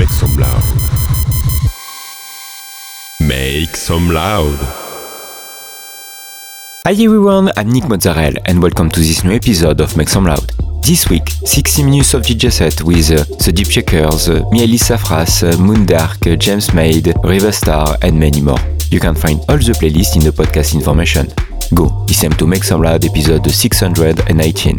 Make some loud. Make some loud. Hi everyone, I'm Nick Mozzarella and welcome to this new episode of Make Some Loud. This week, 60 minutes of DJ set with uh, The Deepshakerz, uh, Mihalis Safras, uh, Moondark, uh, James Meid, Riverstar and many more. You can find all the playlists in the podcast information. Go, time to Make Some Loud episode 618.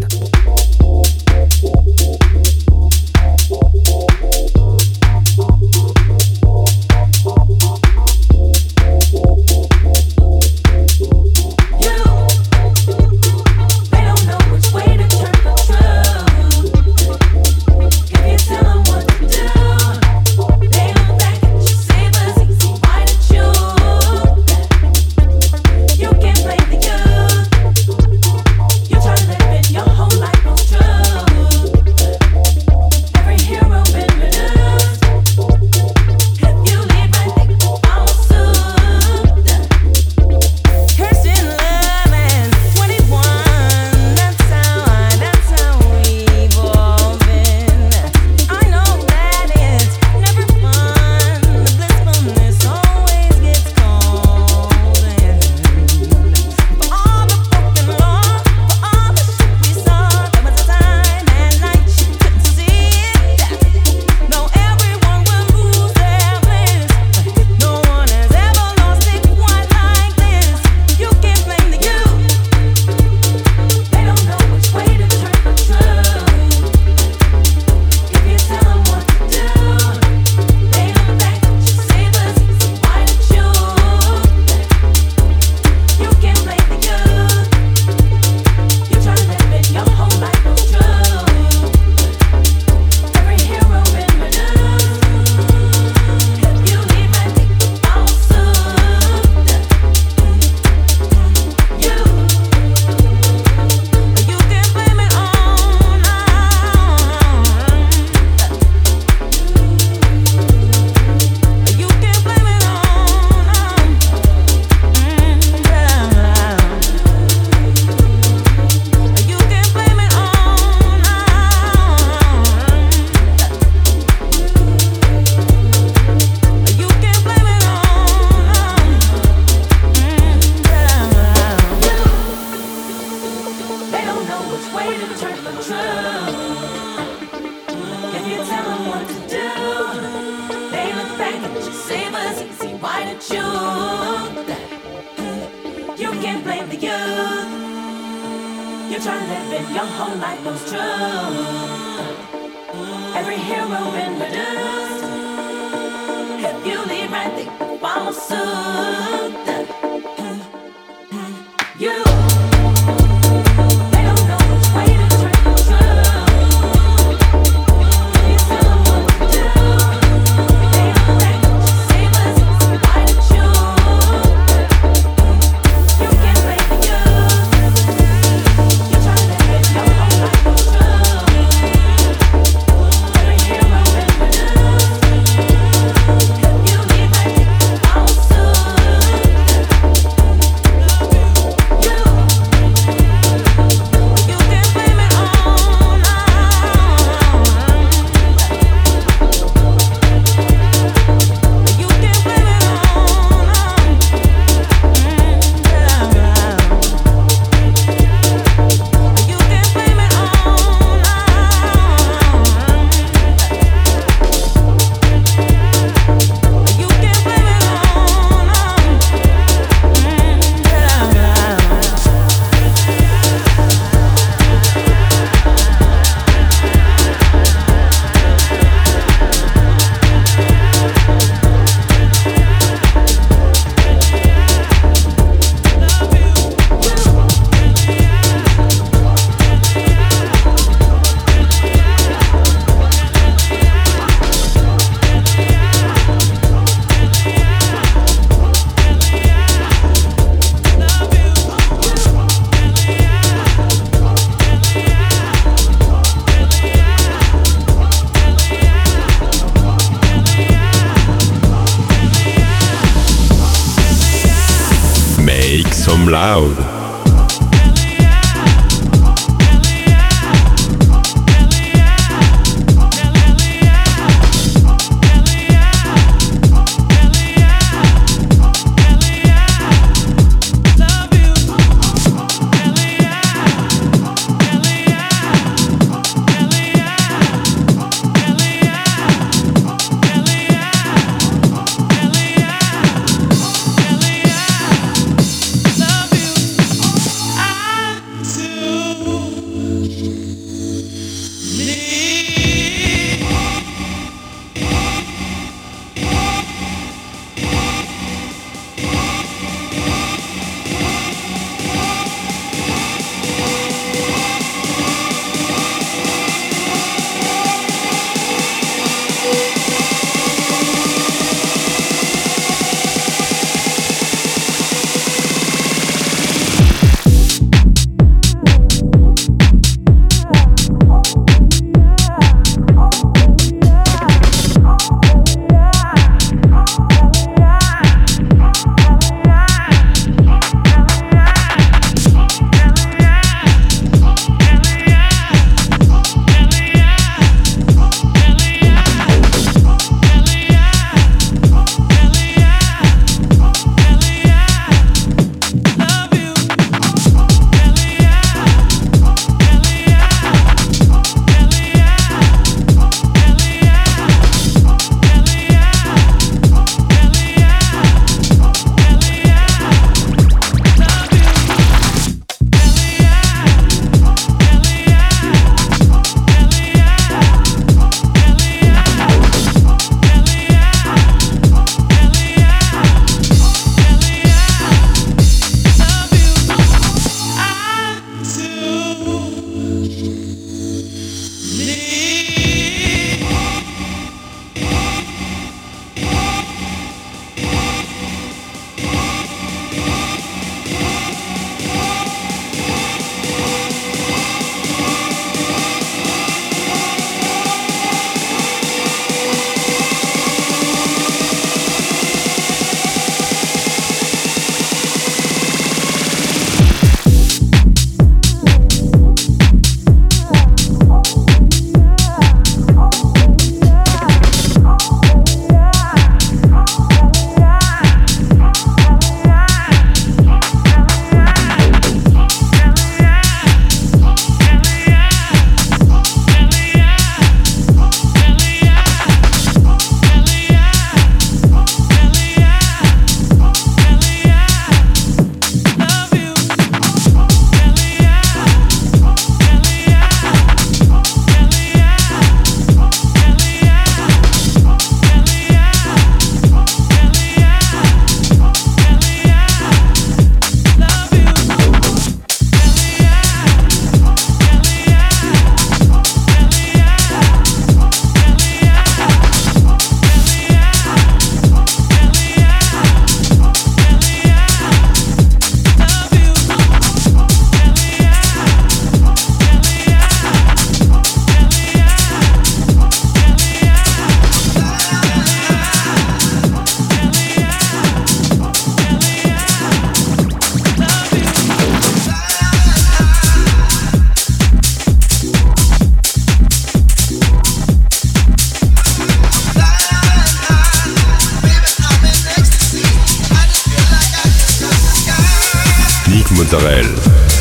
Mozzarella.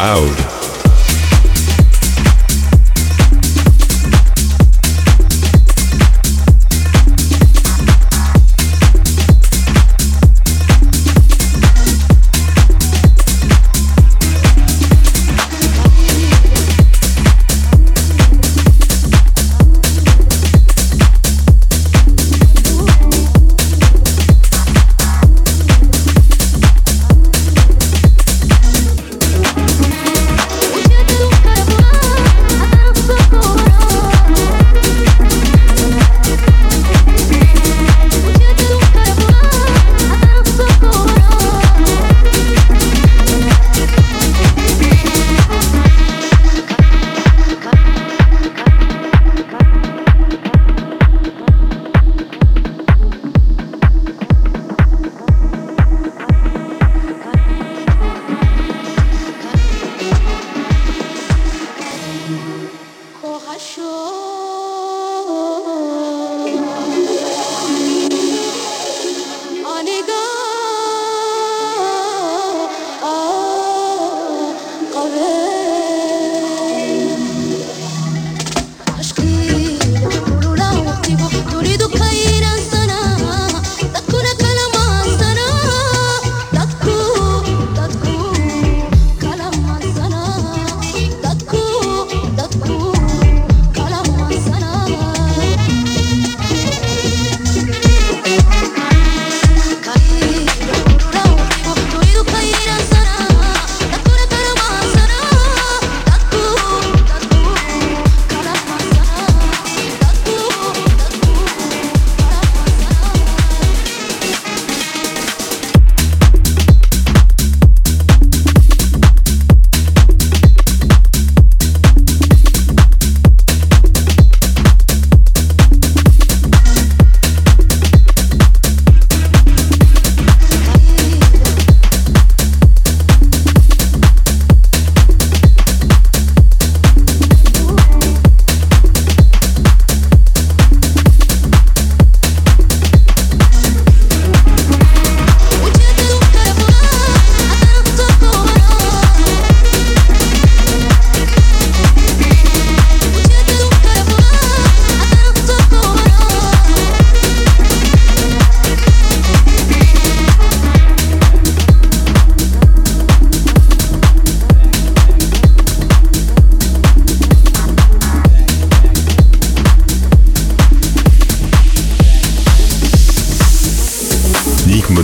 Loud.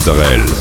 Mozzarella.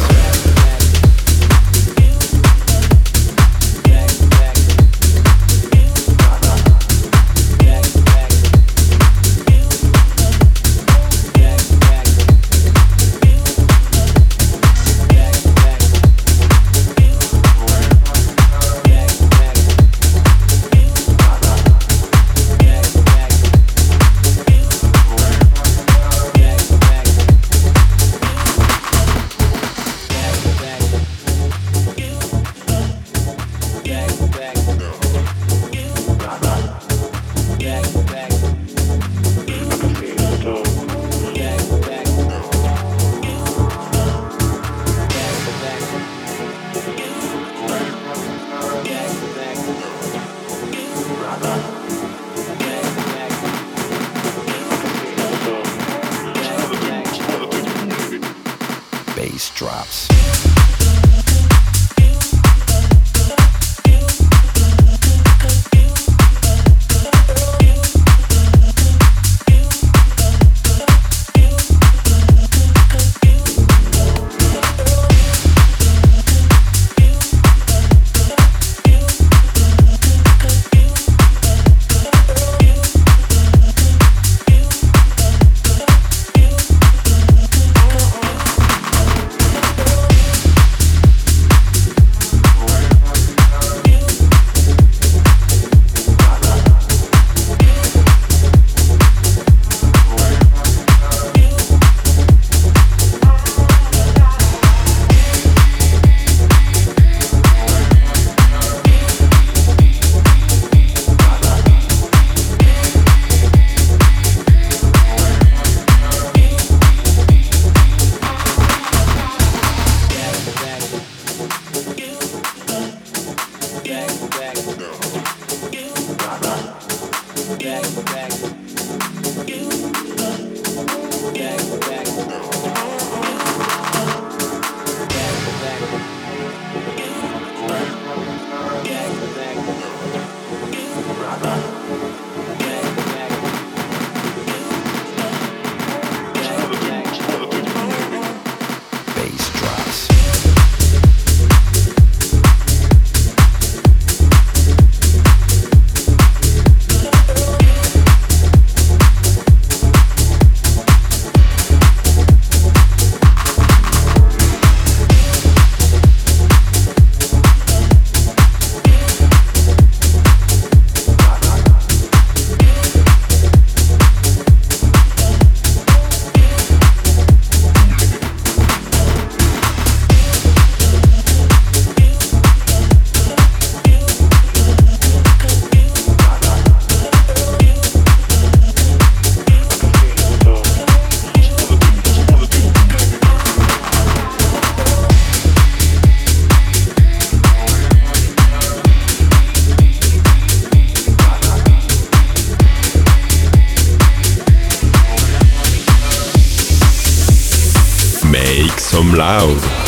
Make Some Loud.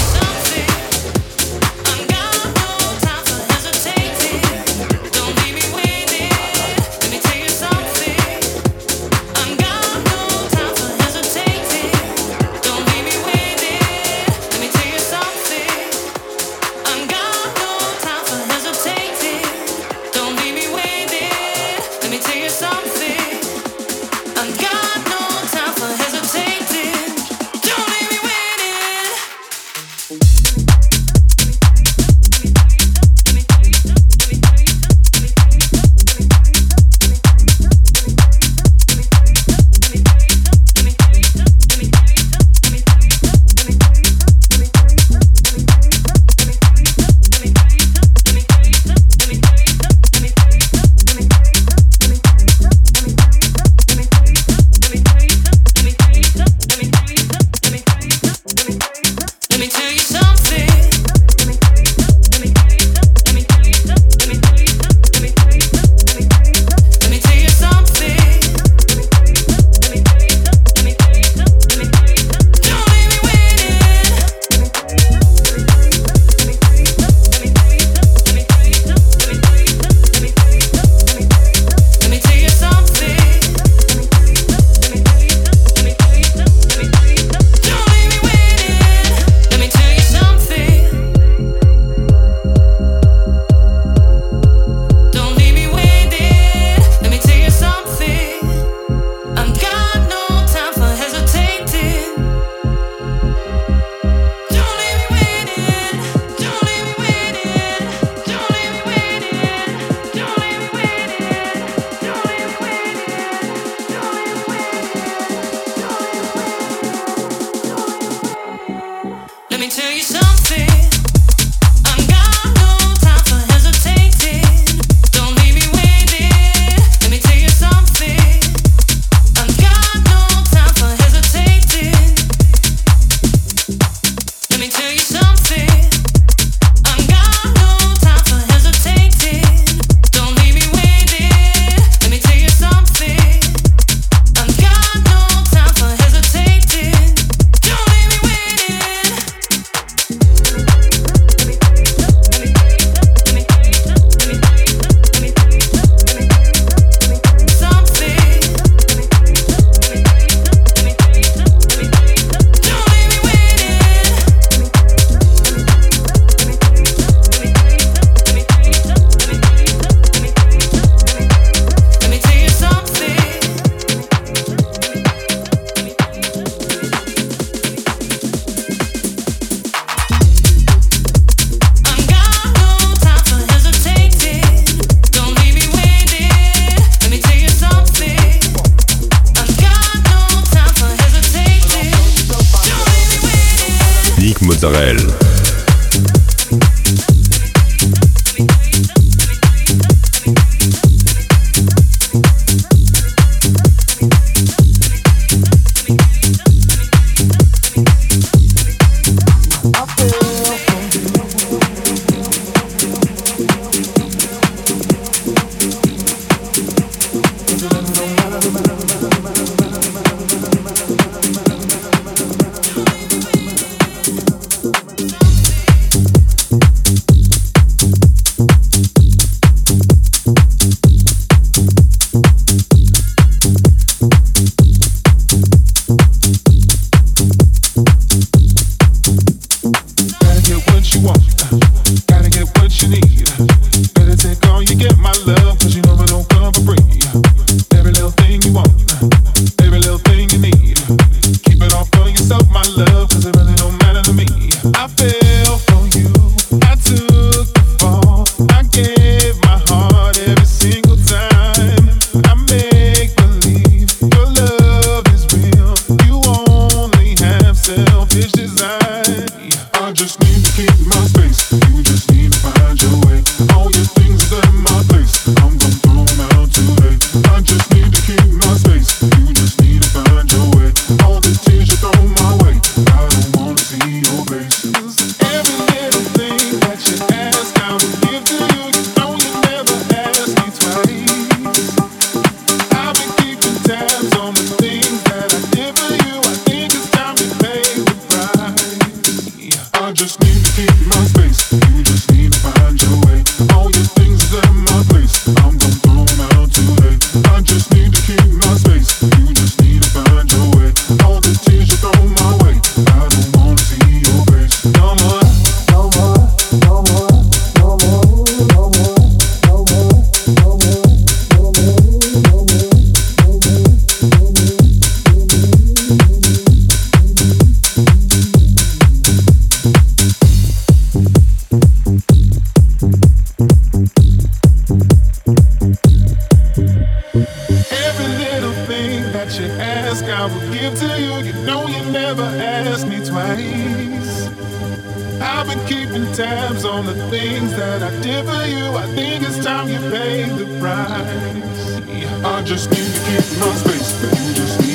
keeping tabs on the things that I did for you. I think it's time you paid the price. I just need to keep my space, but you just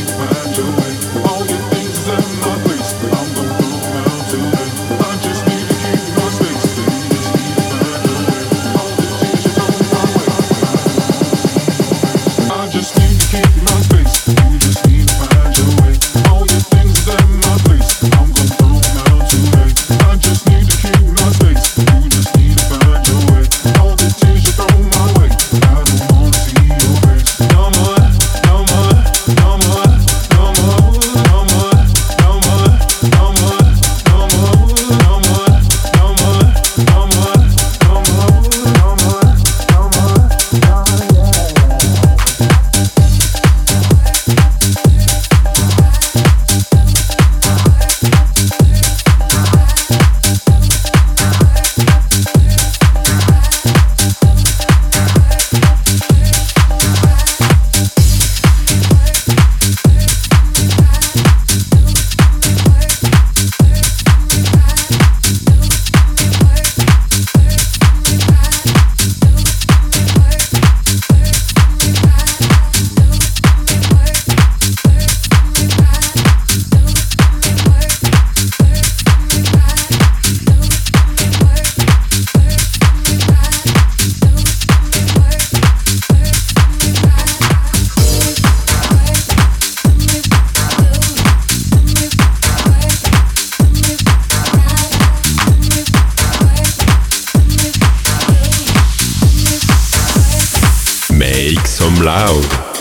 loud.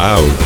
Make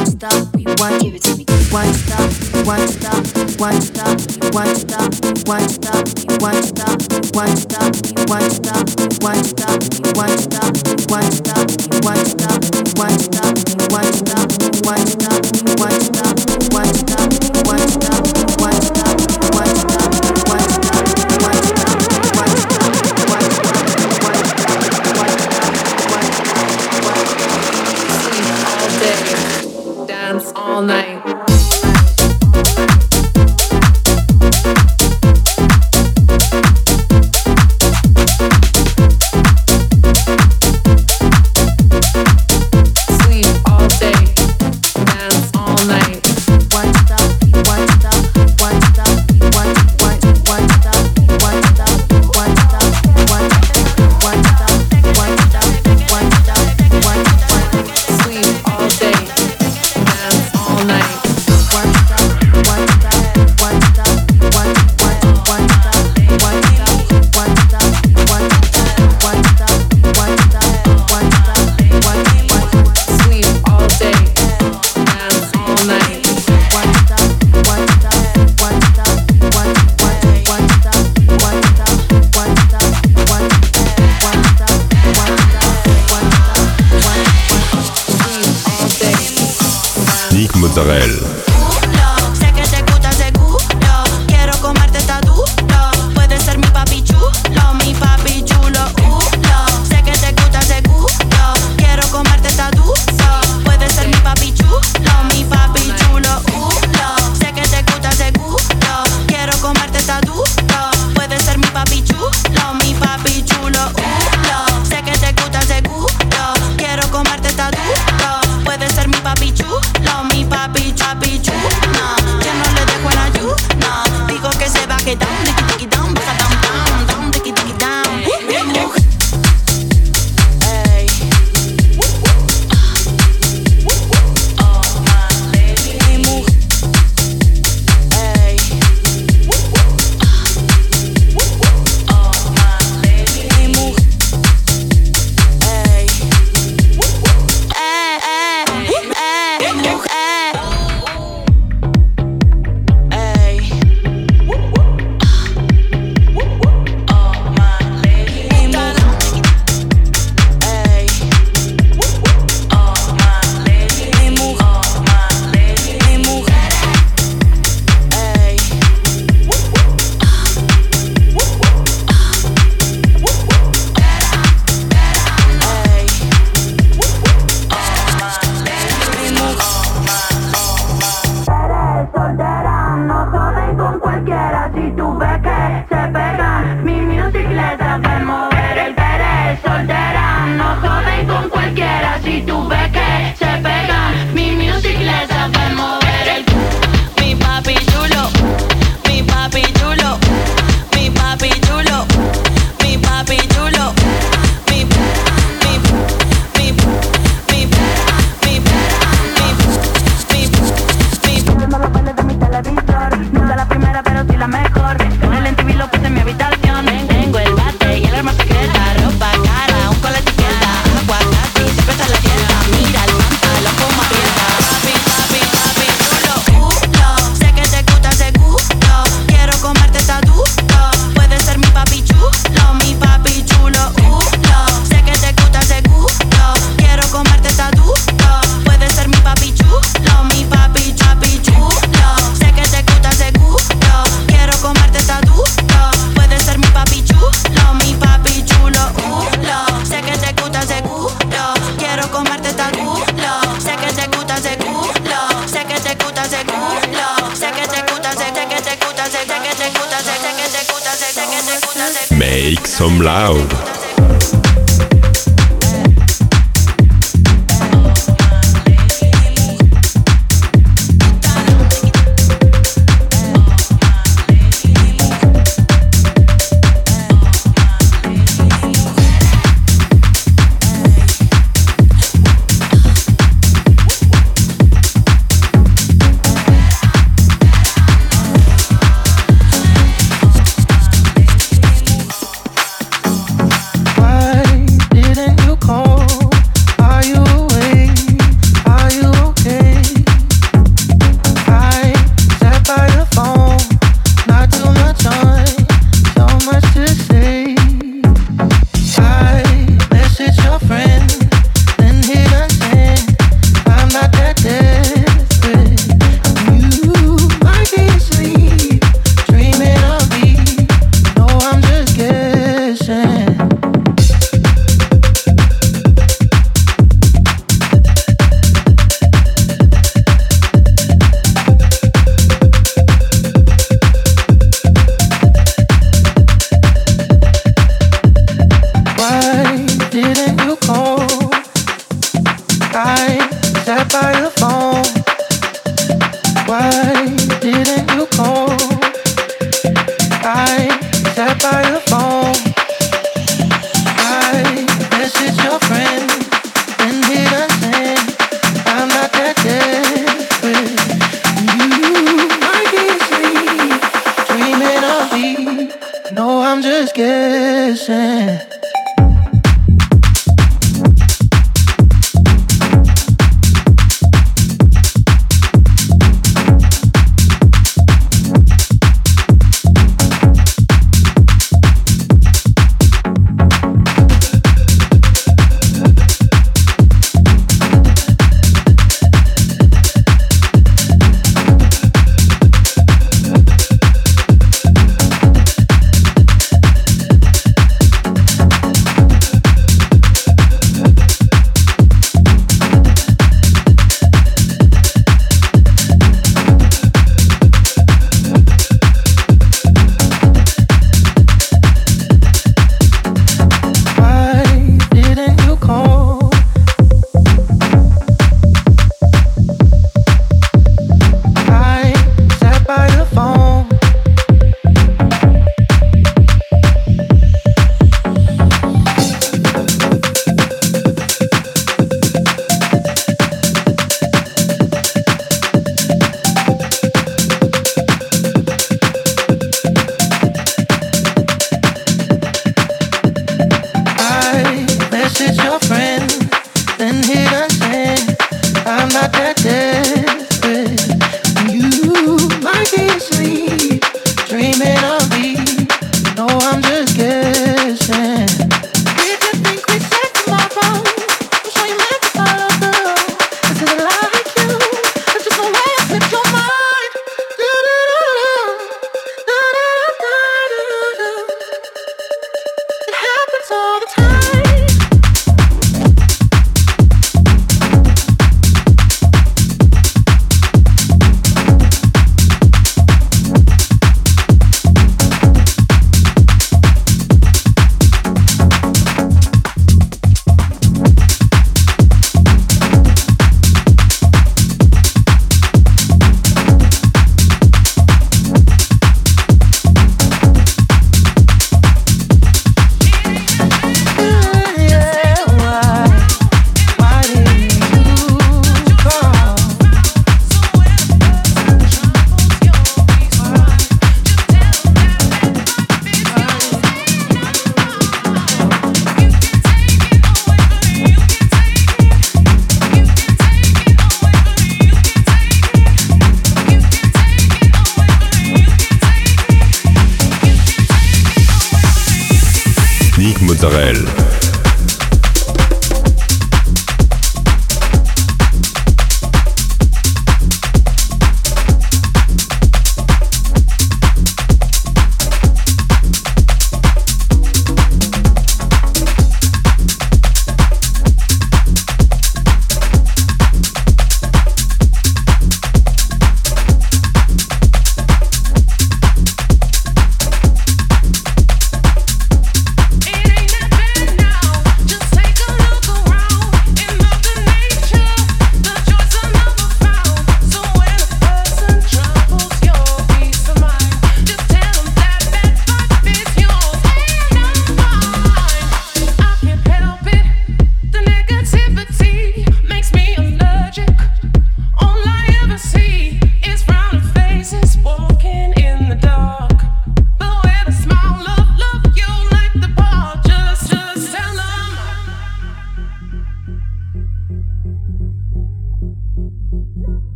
we won't stop, we won't give it to me. We won't stop, we won't stop, we won't stop, we won't stop, we won't stop, we won't stop, we won't stop, we won't stop, we won't stop, we won't stop, we won't stop, we won't stop, we won't stop, we won't stop, we won't stop, we won't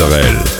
Israël.